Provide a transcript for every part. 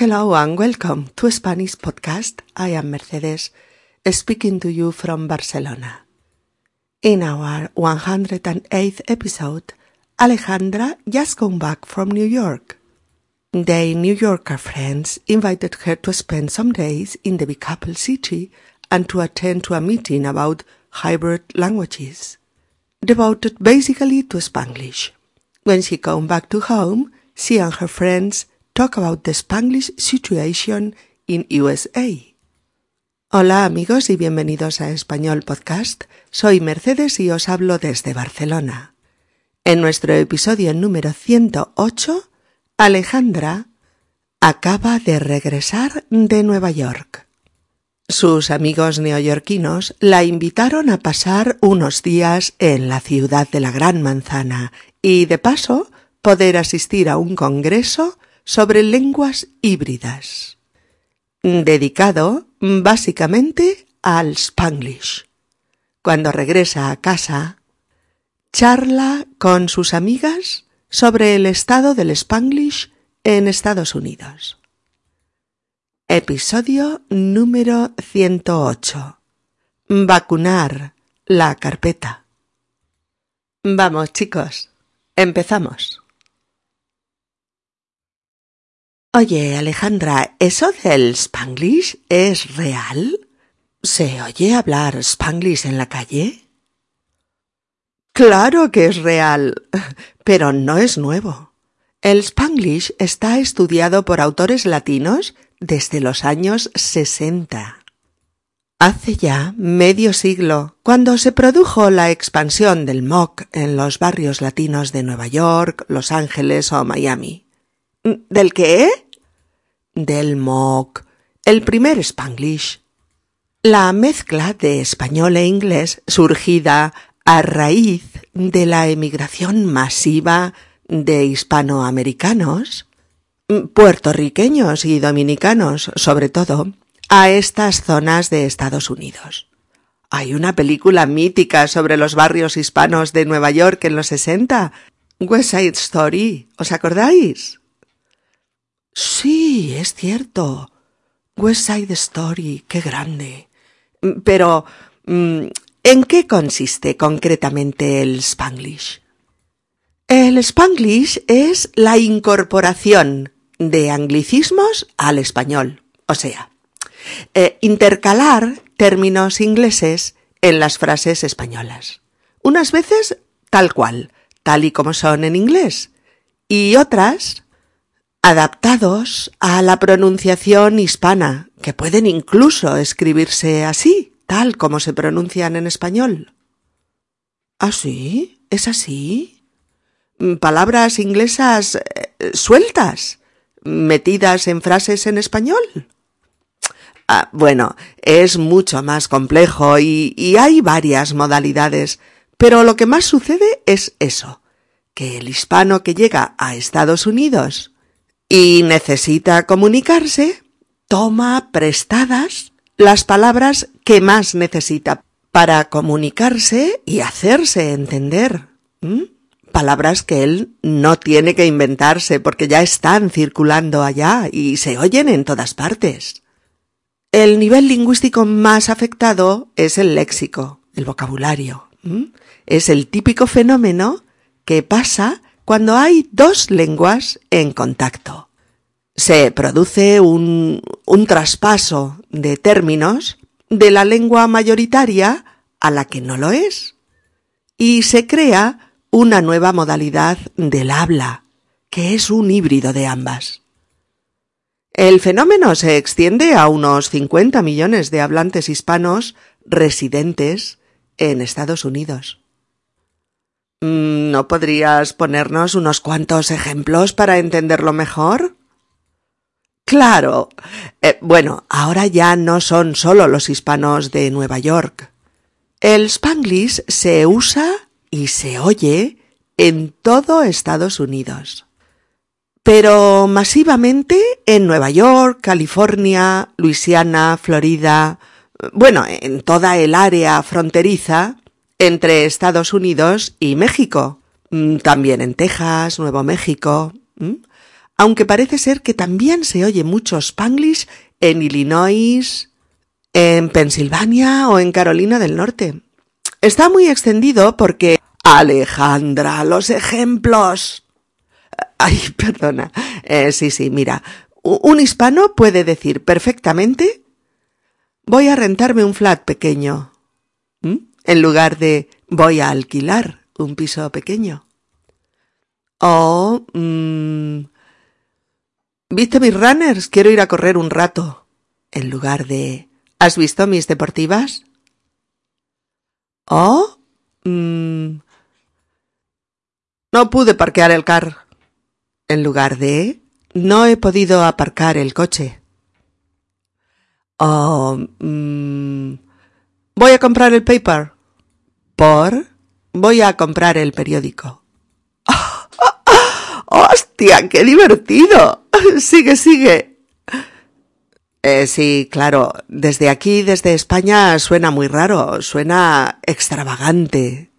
Hello and welcome to Spanish Podcast. I am Mercedes, speaking to you from Barcelona. In our 108th episode, Alejandra just come back from New York. Their New Yorker friends invited her to spend some days in the big apple city and to attend to a meeting about hybrid languages, devoted basically to Spanglish. When she came back to home, she and her friends talk about the Spanglish situation in USA. Hola amigos y bienvenidos a Español Podcast. Soy Mercedes y os hablo desde Barcelona. En nuestro episodio número 108, Alejandra acaba de regresar de Nueva York. Sus amigos neoyorquinos la invitaron a pasar unos días en la ciudad de la Gran Manzana y, de paso, poder asistir a un congreso sobre lenguas híbridas, dedicado básicamente al Spanglish. Cuando regresa a casa, charla con sus amigas sobre el estado del Spanglish en Estados Unidos. Episodio número 108. Vacunar la carpeta. Vamos, chicos, empezamos. Oye, Alejandra, ¿eso del Spanglish es real? ¿Se oye hablar Spanglish en la calle? Claro que es real, pero no es nuevo. El Spanglish está estudiado por autores latinos desde los años sesenta. Hace ya medio siglo, cuando se produjo la expansión del mock en los barrios latinos de Nueva York, Los Ángeles o Miami. ¿Del qué? Del mock, el primer Spanglish. La mezcla de español e inglés surgida a raíz de la emigración masiva de hispanoamericanos, puertorriqueños y dominicanos sobre todo, a estas zonas de Estados Unidos. Hay una película mítica sobre los barrios hispanos de Nueva York en los sesenta, West Side Story, ¿os acordáis? Sí, es cierto. West Side Story, qué grande. Pero, ¿en qué consiste concretamente el Spanglish? El Spanglish es la incorporación de anglicismos al español, o sea, eh, intercalar términos ingleses en las frases españolas. Unas veces tal cual, tal y como son en inglés, y otras adaptados a la pronunciación hispana, que pueden incluso escribirse así, tal como se pronuncian en español. ¿Ah, sí? ¿Es así? Palabras inglesas eh, sueltas, metidas en frases en español. Ah, bueno, es mucho más complejo y hay varias modalidades, pero lo que más sucede es eso, que el hispano que llega a Estados Unidos y necesita comunicarse, toma prestadas las palabras que más necesita para comunicarse y hacerse entender. Palabras que él no tiene que inventarse porque ya están circulando allá y se oyen en todas partes. El nivel lingüístico más afectado es el léxico, el vocabulario. Es el típico fenómeno que pasa cuando hay dos lenguas en contacto. Se produce un, traspaso de términos de la lengua mayoritaria a la que no lo es. Y se crea una nueva modalidad del habla, que es un híbrido de ambas. El fenómeno se extiende a unos 50 millones de hablantes hispanos residentes en Estados Unidos. Mm, ¿No podrías ponernos unos cuantos ejemplos para entenderlo mejor? Claro. Eh, bueno, ahora ya no son solo los hispanos de Nueva York. El spanglish se usa y se oye en todo Estados Unidos. Pero masivamente en Nueva York, California, Luisiana, Florida, bueno, en toda el área fronteriza entre Estados Unidos y México, mm, también en Texas, Nuevo México. aunque parece ser que también se oye mucho spanglish en Illinois, en Pensilvania o en Carolina del Norte. Está muy extendido porque... Alejandra, los ejemplos. Ay, perdona. Eh, sí, sí, mira. Un hispano puede decir perfectamente voy a rentarme un flat pequeño. En lugar de voy a alquilar un piso pequeño. O mm, ¿Viste mis runners? Quiero ir a correr un rato. En lugar de ¿Has visto mis deportivas? O mm, No pude parquear el car. En lugar de No he podido aparcar el coche. O mm, Voy a comprar el paper. Por Voy a comprar el periódico. ¡Hostia, qué divertido! Sigue, sigue. Eh, sí, claro, desde aquí, desde España, suena muy raro, suena extravagante.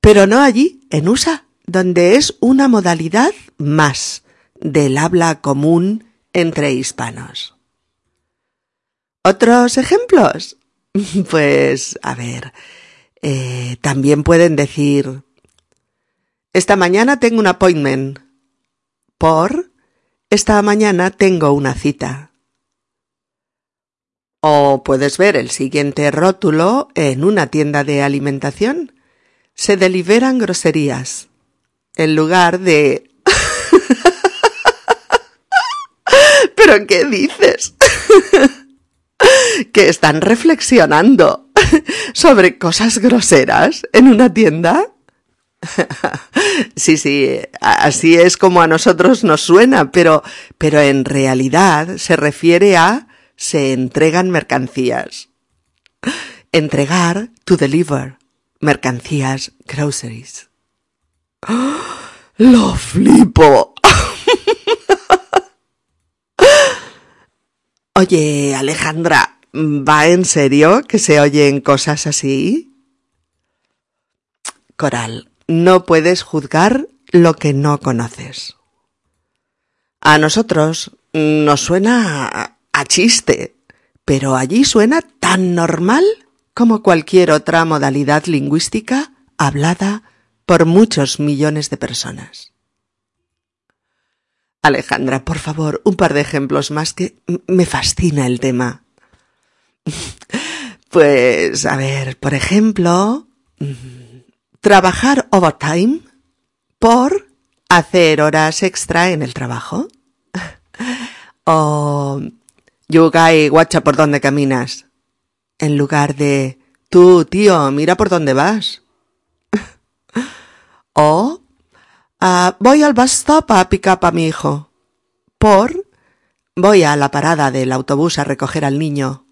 Pero no allí, en USA, donde es una modalidad más del habla común entre hispanos. ¿Otros ejemplos? Pues, a ver, eh, también pueden decir, esta mañana tengo un appointment. Por, esta mañana tengo una cita. O puedes ver el siguiente rótulo en una tienda de alimentación. Se deliberan groserías. En lugar de... ¿Pero qué dices? que están reflexionando sobre cosas groseras en una tienda. sí, sí, así es como a nosotros nos suena, pero, pero en realidad se refiere a se entregan mercancías. Entregar, to deliver, mercancías, groceries. ¡Lo flipo! Oye, Alejandra, ¿va en serio que se oyen cosas así? Coral, no puedes juzgar lo que no conoces. A nosotros nos suena a chiste, pero allí suena tan normal como cualquier otra modalidad lingüística hablada por muchos millones de personas. Alejandra, por favor, un par de ejemplos más que me fascina el tema. Pues, a ver, por ejemplo, trabajar overtime por hacer horas extra en el trabajo. o Yugai, guacha por dónde caminas. En lugar de tú, tío, mira por dónde vas. o ah, voy al bus stop a pick up a mi hijo. Por voy a la parada del autobús a recoger al niño.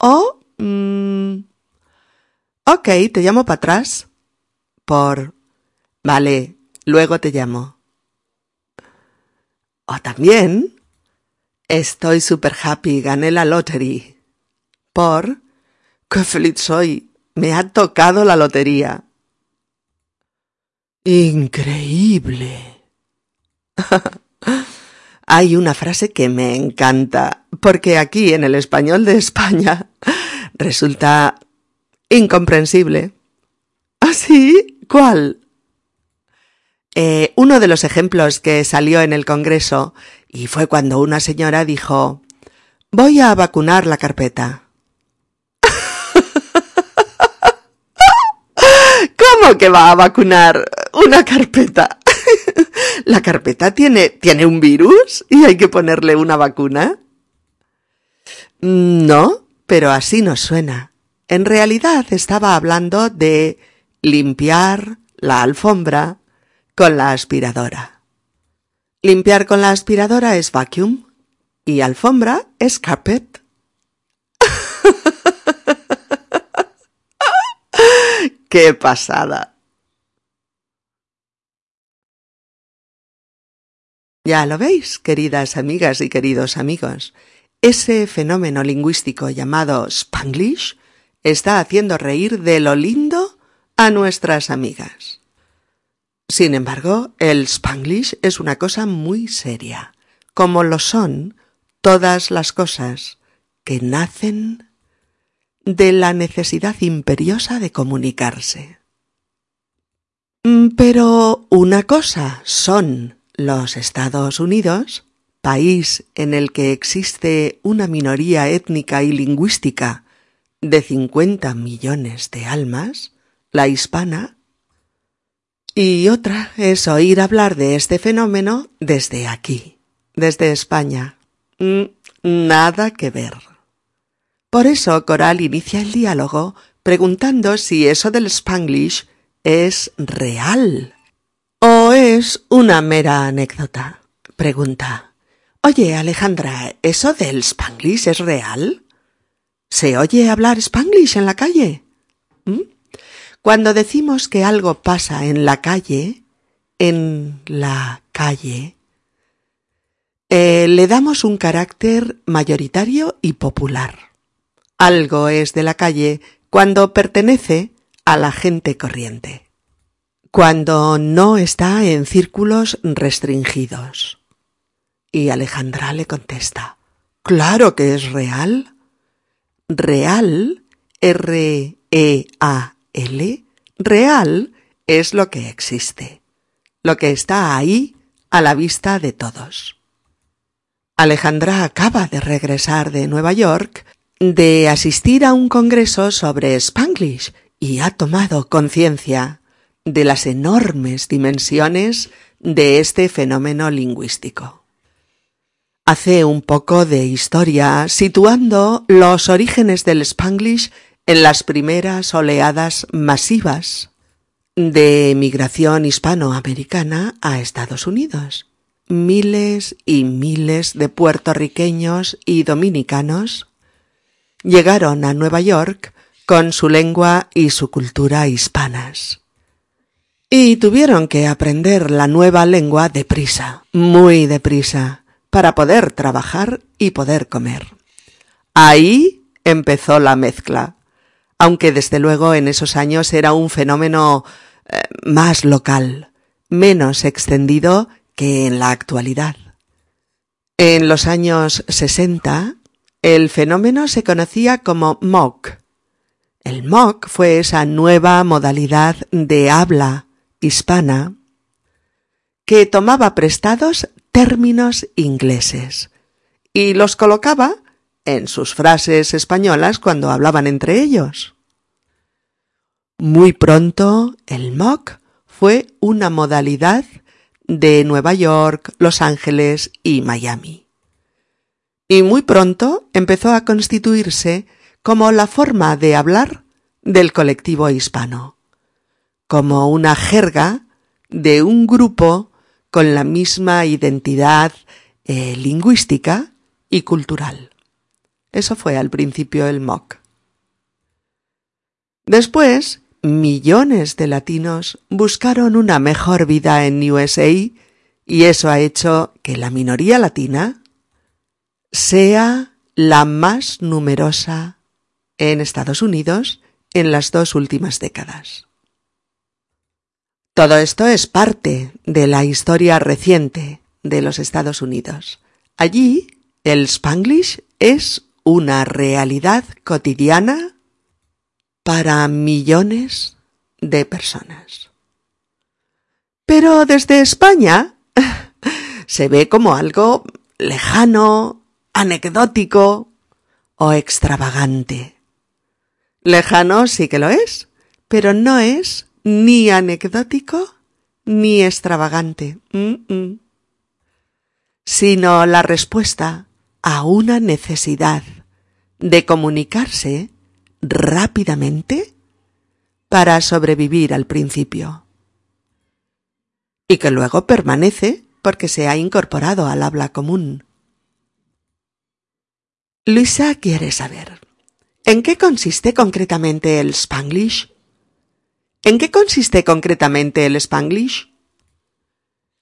O mm, Ok, te llamo para atrás. Por... Vale, luego te llamo. O también... Estoy super happy, gané la lottery. Por... ¡Qué feliz soy! Me ha tocado la lotería. Increíble. Hay una frase que me encanta, porque aquí en el español de España resulta incomprensible. ¿Ah, sí? ¿Cuál? Eh, uno de los ejemplos que salió en el Congreso y fue cuando una señora dijo Voy a vacunar la carpeta. ¿Cómo que va a vacunar una carpeta? ¿La carpeta tiene, tiene un virus y hay que ponerle una vacuna? No, pero así nos suena. En realidad estaba hablando de limpiar la alfombra con la aspiradora. Limpiar con la aspiradora es vacuum y alfombra es carpet. ¡Qué pasada! Ya lo veis, queridas amigas y queridos amigos, ese fenómeno lingüístico llamado Spanglish está haciendo reír de lo lindo a nuestras amigas. Sin embargo, el spanglish es una cosa muy seria, como lo son todas las cosas que nacen de la necesidad imperiosa de comunicarse. Mm, pero una cosa son los Estados Unidos, país en el que existe una minoría étnica y lingüística de 50 millones de almas, la hispana, y otra es oír hablar de este fenómeno desde aquí, desde España. Mm, nada que ver. Por eso Coral inicia el diálogo preguntando si eso del spanglish es real es una mera anécdota. Pregunta. Oye, Alejandra, ¿eso del spanglish es real? ¿Se oye hablar spanglish en la calle? ¿Mm? Cuando decimos que algo pasa en la calle, en la calle, eh, le damos un carácter mayoritario y popular. Algo es de la calle cuando pertenece a la gente corriente, cuando no está en círculos restringidos. Y Alejandra le contesta, Claro que es real. Real, R-E-A L real es lo que existe, lo que está ahí a la vista de todos. Alejandra acaba de regresar de Nueva York de asistir a un congreso sobre Spanglish y ha tomado conciencia de las enormes dimensiones de este fenómeno lingüístico. Hace un poco de historia situando los orígenes del Spanglish en las primeras oleadas masivas de emigración hispanoamericana a Estados Unidos. Miles y miles de puertorriqueños y dominicanos llegaron a Nueva York con su lengua y su cultura hispanas. Y tuvieron que aprender la nueva lengua deprisa, muy deprisa, para poder trabajar y poder comer. Ahí empezó la mezcla aunque desde luego en esos años era un fenómeno eh, más local, menos extendido que en la actualidad. En los años 60, el fenómeno se conocía como mock. El mock fue esa nueva modalidad de habla hispana que tomaba prestados términos ingleses y los colocaba en sus frases españolas cuando hablaban entre ellos. Muy pronto el mock fue una modalidad de Nueva York, Los Ángeles y Miami. Y muy pronto empezó a constituirse como la forma de hablar del colectivo hispano, como una jerga de un grupo con la misma identidad eh, lingüística y cultural. Eso fue al principio el mock. Después, millones de latinos buscaron una mejor vida en USA y eso ha hecho que la minoría latina sea la más numerosa en Estados Unidos en las dos últimas décadas. Todo esto es parte de la historia reciente de los Estados Unidos. Allí, el spanglish es una realidad cotidiana para millones de personas. Pero desde España se ve como algo lejano, anecdótico o extravagante. Lejano sí que lo es, pero no es ni anecdótico ni extravagante, sino la respuesta a una necesidad de comunicarse rápidamente para sobrevivir al principio. Y que luego permanece porque se ha incorporado al habla común. Luisa quiere saber, ¿en qué consiste concretamente el spanglish? ¿En qué consiste concretamente el spanglish?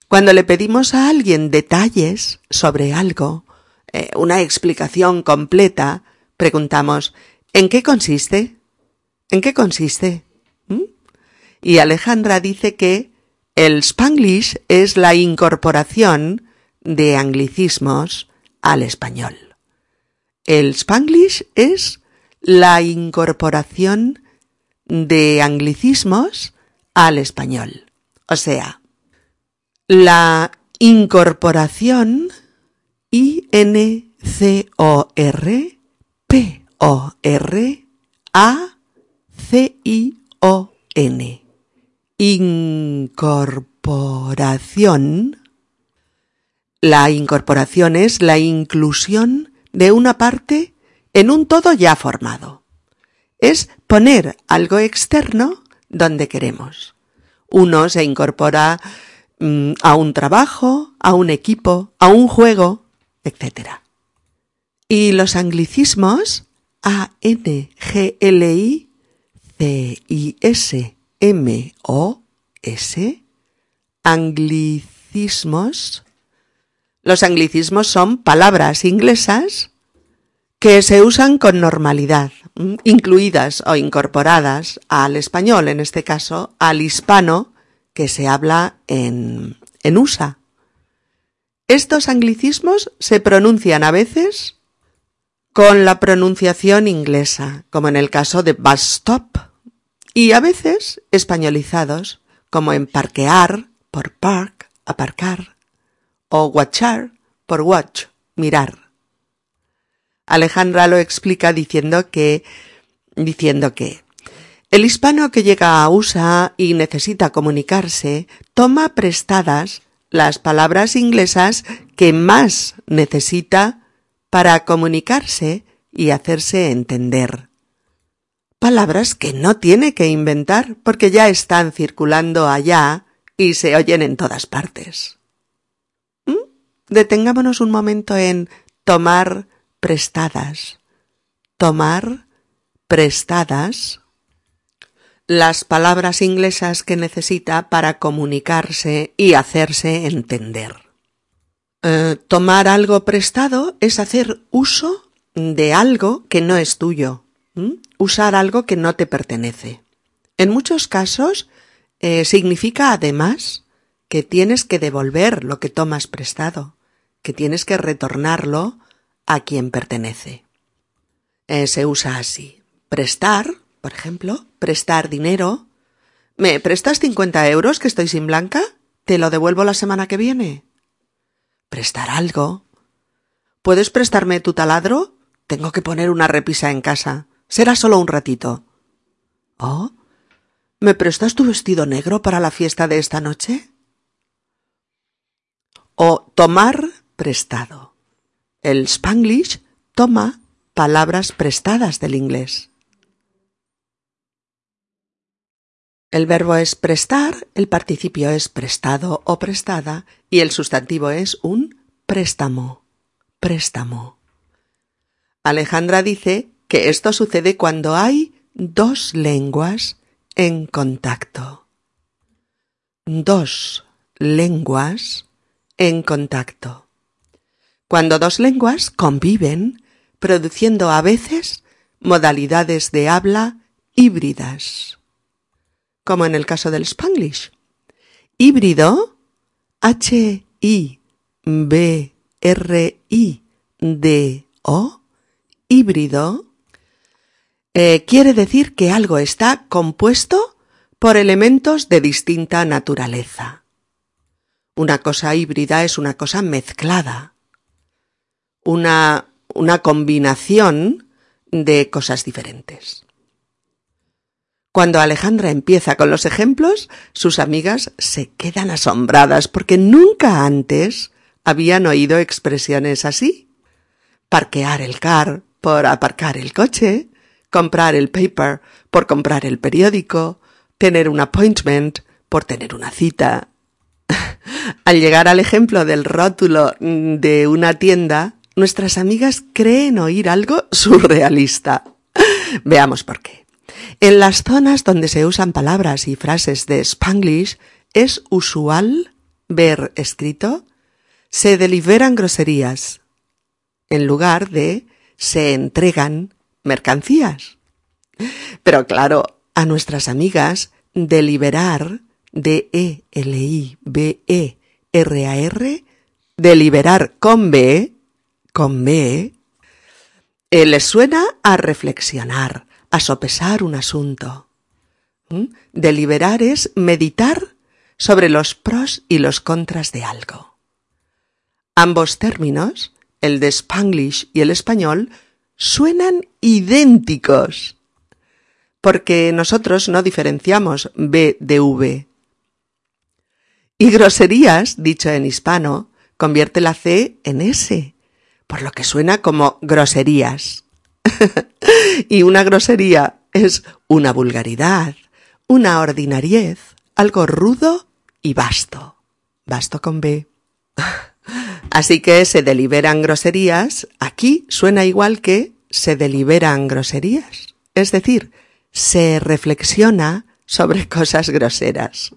Cuando le pedimos a alguien detalles sobre algo, eh, una explicación completa, preguntamos ¿En qué consiste? ¿En qué consiste? ¿Mm? Y Alejandra dice que El spanglish es la incorporación de anglicismos al español. El spanglish es la incorporación de anglicismos al español. O sea, la incorporación I-N-C-O-R-P-O-R-A-C-I-O-N. Incorporación. La incorporación es la inclusión de una parte en un todo ya formado. Es poner algo externo donde queremos. Uno se incorpora mm, a un trabajo, a un equipo, a un juego, etc. Y los anglicismos A N G L I C I S M O S anglicismos los anglicismos son palabras inglesas que se usan con normalidad, incluidas o incorporadas al español, en este caso al hispano que se habla en, en USA. Estos anglicismos se pronuncian a veces con la pronunciación inglesa, como en el caso de bus stop, y a veces españolizados, como en parquear por park, aparcar, o watchar por watch, mirar. Alejandra lo explica diciendo que, diciendo que el hispano que llega a USA y necesita comunicarse toma prestadas las palabras inglesas que más necesita para comunicarse y hacerse entender. Palabras que no tiene que inventar porque ya están circulando allá y se oyen en todas partes. ¿Mm? Detengámonos un momento en tomar prestadas. Tomar prestadas las palabras inglesas que necesita para comunicarse y hacerse entender. Eh, tomar algo prestado es hacer uso de algo que no es tuyo, usar algo que no te pertenece. En muchos casos eh, significa además que tienes que devolver lo que tomas prestado, que tienes que retornarlo a quien pertenece. Eh, se usa así. Prestar, por ejemplo, prestar dinero. ¿Me prestas 50 euros que estoy sin blanca? Te lo devuelvo la semana que viene. Prestar algo. ¿Puedes prestarme tu taladro? Tengo que poner una repisa en casa. Será solo un ratito. Oh. ¿Me prestas tu vestido negro para la fiesta de esta noche? O tomar prestado. El spanglish toma palabras prestadas del inglés. El verbo es prestar, el participio es prestado o prestada y el sustantivo es un préstamo. Préstamo. Alejandra dice que esto sucede cuando hay dos lenguas en contacto. Dos lenguas en contacto cuando dos lenguas conviven, produciendo a veces modalidades de habla híbridas, como en el caso del spanglish. Híbrido, H-I-B-R-I-D-O, híbrido, eh, quiere decir que algo está compuesto por elementos de distinta naturaleza. Una cosa híbrida es una cosa mezclada una, una combinación de cosas diferentes. Cuando Alejandra empieza con los ejemplos, sus amigas se quedan asombradas porque nunca antes habían oído expresiones así. Parquear el car por aparcar el coche, comprar el paper por comprar el periódico, tener un appointment por tener una cita. Al llegar al ejemplo del rótulo de una tienda, nuestras amigas creen oír algo surrealista. Veamos por qué. En las zonas donde se usan palabras y frases de Spanglish es usual ver escrito se deliberan groserías en lugar de se entregan mercancías. Pero claro, a nuestras amigas deliberar D-E-L-I-B-E-R-A-R, deliberar con B, con B, eh, suena a reflexionar, a sopesar un asunto. ¿Mm? Deliberar es meditar sobre los pros y los contras de algo. Ambos términos, el de Spanglish y el español, suenan idénticos, porque nosotros no diferenciamos B de V. Y groserías, dicho en hispano, convierte la C en S, por lo que suena como groserías. y una grosería es una vulgaridad, una ordinariez, algo rudo y vasto. Vasto con B. Así que se deliberan groserías, aquí suena igual que se deliberan groserías. Es decir, se reflexiona sobre cosas groseras.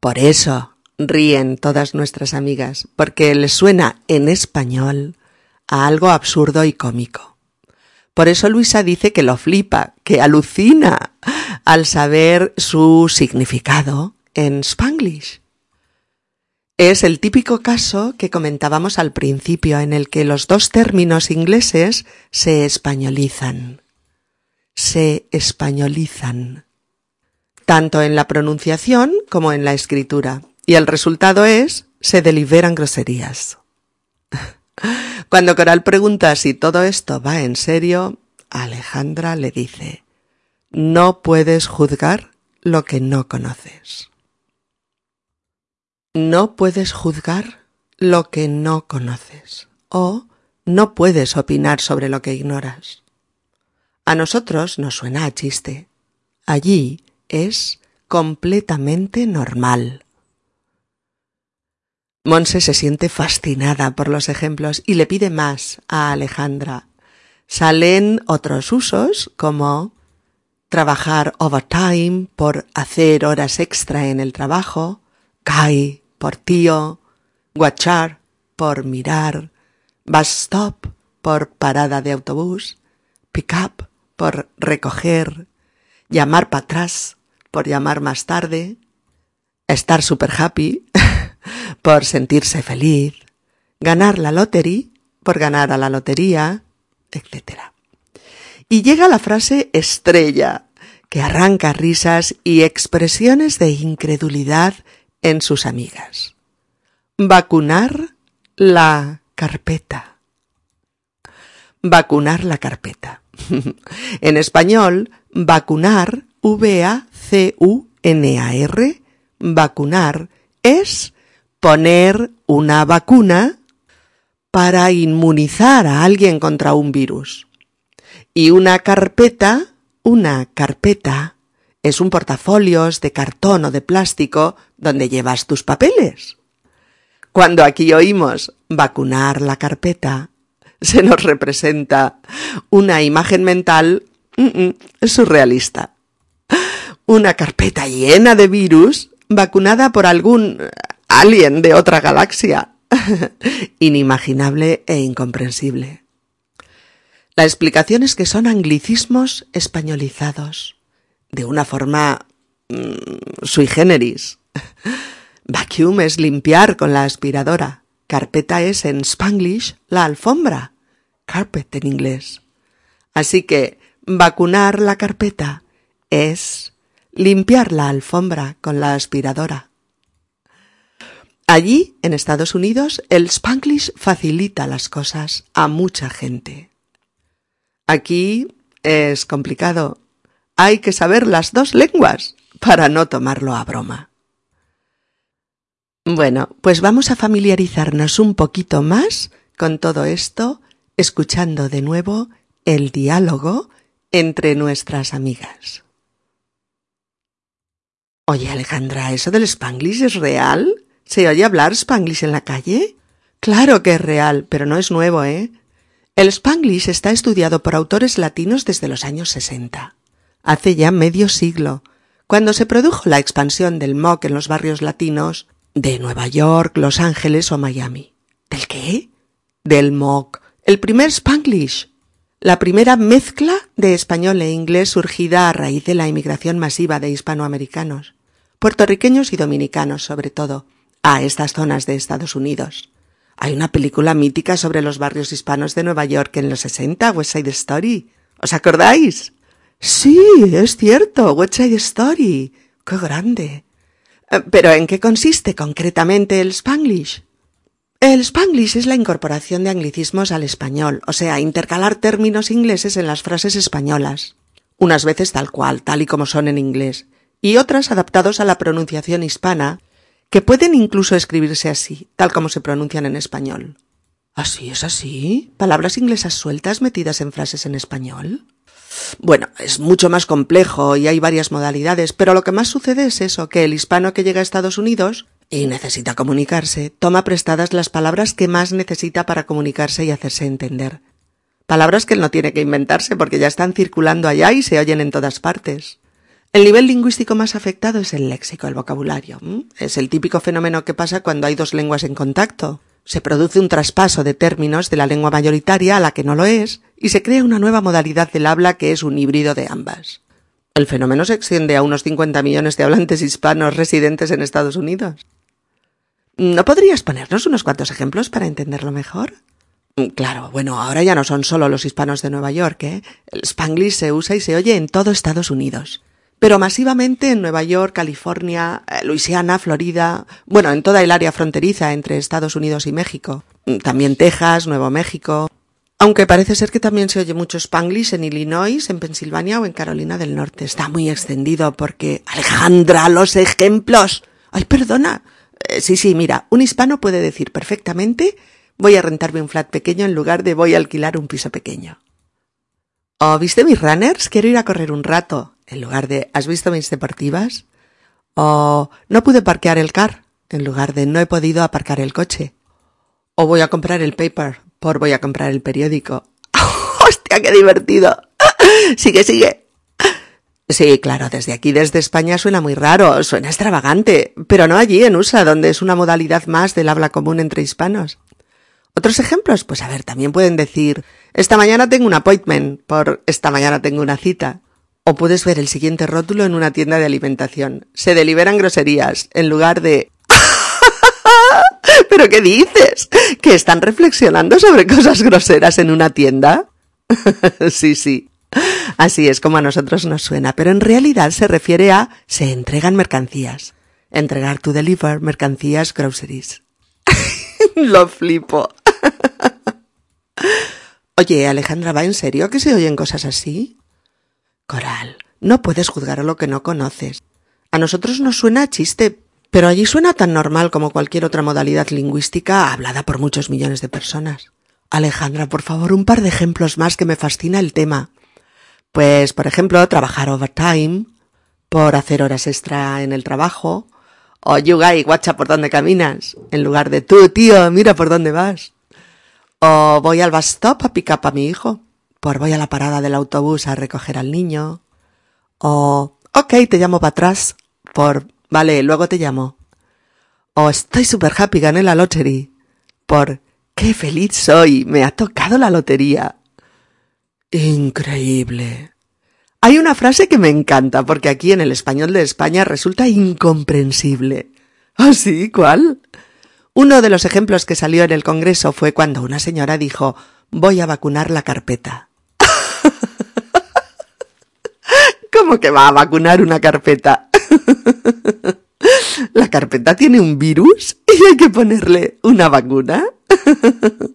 Por eso ríen todas nuestras amigas, porque les suena en español a algo absurdo y cómico. Por eso Luisa dice que lo flipa, que alucina al saber su significado en Spanglish. Es el típico caso que comentábamos al principio en el que los dos términos ingleses se españolizan. Se españolizan. Tanto en la pronunciación como en la escritura. Y el resultado es se deliberan groserías. Cuando Coral pregunta si todo esto va en serio, Alejandra le dice no puedes juzgar lo que no conoces. No puedes juzgar lo que no conoces o no puedes opinar sobre lo que ignoras. A nosotros nos suena a chiste. Allí es completamente normal. Monse se siente fascinada por los ejemplos y le pide más a Alejandra. Salen otros usos como trabajar overtime por hacer horas extra en el trabajo, kai por tío, guachar por mirar, bus stop por parada de autobús, pick up por recoger, llamar para atrás por llamar más tarde, estar super happy por sentirse feliz, ganar la lotería por ganar a la lotería, etc. Y llega la frase estrella, que arranca risas y expresiones de incredulidad en sus amigas. Vacunar la carpeta. Vacunar la carpeta. en español, vacunar, V-A-C-U-N-A-R, vacunar es poner una vacuna para inmunizar a alguien contra un virus. Y una carpeta, una carpeta, es un portafolios de cartón o de plástico donde llevas tus papeles. Cuando aquí oímos vacunar la carpeta, se nos representa una imagen mental surrealista. Una carpeta llena de virus vacunada por algún alien de otra galaxia. Inimaginable e incomprensible. La explicación es que son anglicismos españolizados, de una forma mm, sui generis. Vacuum es limpiar con la aspiradora. Carpeta es en Spanglish la alfombra. Carpet en inglés. Así que vacunar la carpeta es limpiar la alfombra con la aspiradora. Allí, en Estados Unidos, el Spanglish facilita las cosas a mucha gente. Aquí es complicado. Hay que saber las dos lenguas para no tomarlo a broma. Bueno, pues vamos a familiarizarnos un poquito más con todo esto, escuchando de nuevo el diálogo entre nuestras amigas. Oye, Alejandra, ¿eso del Spanglish es real? ¿Se oye hablar Spanglish en la calle? Claro que es real, pero no es nuevo, ¿eh? El Spanglish está estudiado por autores latinos desde los años 60, hace ya medio siglo, cuando se produjo la expansión del mock en los barrios latinos de Nueva York, Los Ángeles o Miami. ¿Del qué? Del mock, el primer Spanglish. la primera mezcla de español e inglés surgida a raíz de la inmigración masiva de hispanoamericanos, puertorriqueños y dominicanos sobre todo, a estas zonas de Estados Unidos. Hay una película mítica sobre los barrios hispanos de Nueva York en los 60, West Side Story. ¿Os acordáis? Sí, es cierto, West Side Story. ¡Qué grande! Eh, pero ¿en qué consiste concretamente el Spanglish? El Spanglish es la incorporación de anglicismos al español, o sea, intercalar términos ingleses en las frases españolas, unas veces tal cual, tal y como son en inglés, y otras adaptados a la pronunciación hispana, que pueden incluso escribirse así, tal como se pronuncian en español. ¿Así es así? ¿Palabras inglesas sueltas metidas en frases en español? Bueno, es mucho más complejo y hay varias modalidades, pero lo que más sucede es eso, que el hispano que llega a Estados Unidos y necesita comunicarse, toma prestadas las palabras que más necesita para comunicarse y hacerse entender. Palabras que él no tiene que inventarse porque ya están circulando allá y se oyen en todas partes. El nivel lingüístico más afectado es el léxico, el vocabulario. Es el típico fenómeno que pasa cuando hay dos lenguas en contacto. Se produce un traspaso de términos de la lengua mayoritaria a la que no lo es y se crea una nueva modalidad del habla que es un híbrido de ambas. El fenómeno se extiende a unos 50 millones de hablantes hispanos residentes en Estados Unidos. ¿No podrías ponernos unos cuantos ejemplos para entenderlo mejor? Mm, claro, bueno, ahora ya no son solo los hispanos de Nueva York, ¿eh? El spanglish se usa y se oye en todo Estados Unidos pero masivamente en Nueva York, California, eh, Luisiana, Florida, bueno, en toda el área fronteriza entre Estados Unidos y México, mm, también Texas, Nuevo México, aunque parece ser que también se oye mucho spanglish en Illinois, en Pensilvania o en Carolina del Norte. Está muy extendido porque Alejandra, los ejemplos. Ay, perdona. Eh, sí, sí, mira, un hispano puede decir perfectamente voy a rentarme un flat pequeño en lugar de voy a alquilar un piso pequeño. ¿O oh, viste mis runners? Quiero ir a correr un rato en lugar de ¿has visto mis deportivas? O no pude parquear el car en lugar de no he podido aparcar el coche. O voy a comprar el paper por voy a comprar el periódico. ¡Hostia, qué divertido! sigue, sigue. Sí, claro, desde aquí, desde España suena muy raro, suena extravagante, pero no allí en USA, donde es una modalidad más del habla común entre hispanos. Otros ejemplos, pues a ver, también pueden decir, esta mañana tengo un appointment por esta mañana tengo una cita. O puedes ver el siguiente rótulo en una tienda de alimentación. Se deliberan groserías en lugar de ¿Pero qué dices? ¿Que están reflexionando sobre cosas groseras en una tienda? sí, sí. Así es como a nosotros nos suena, pero en realidad se refiere a se entregan mercancías. Entregar to deliver mercancías groceries. Lo flipo. Oye, Alejandra, ¿va en serio que se oyen cosas así? Coral, no puedes juzgar a lo que no conoces. A nosotros nos suena chiste, pero allí suena tan normal como cualquier otra modalidad lingüística hablada por muchos millones de personas. Alejandra, por favor, un par de ejemplos más que me fascina el tema. Pues, por ejemplo, trabajar overtime, por hacer horas extra en el trabajo, o you guy, guacha por dónde caminas, en lugar de tú, tío, mira por dónde vas. O voy al bus stop a pick up a mi hijo por voy a la parada del autobús a recoger al niño, o ok, te llamo para atrás, por vale, luego te llamo, o estoy super happy, gané la lottery, por qué feliz soy, me ha tocado la lotería. Increíble. Hay una frase que me encanta porque aquí en el español de España resulta incomprensible. ¿Ah, sí? ¿Cuál? Uno de los ejemplos que salió en el Congreso fue cuando una señora dijo voy a vacunar la carpeta. ¿Cómo que va a vacunar una carpeta? ¿La carpeta tiene un virus y hay que ponerle una vacuna?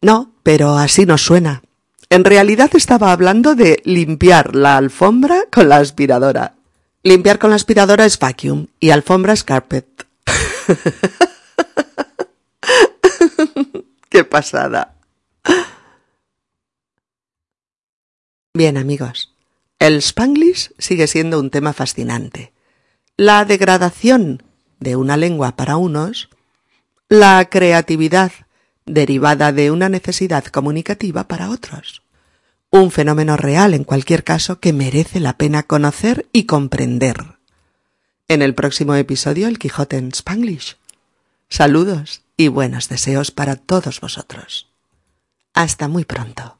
No, pero así no suena. En realidad estaba hablando de limpiar la alfombra con la aspiradora. Limpiar con la aspiradora es vacuum y alfombra es carpet. ¡Qué pasada! Bien, amigos, el spanglish sigue siendo un tema fascinante. La degradación de una lengua para unos, la creatividad derivada de una necesidad comunicativa para otros. Un fenómeno real en cualquier caso que merece la pena conocer y comprender. En el próximo episodio El Quijote en Spanglish. Saludos y buenos deseos para todos vosotros. Hasta muy pronto.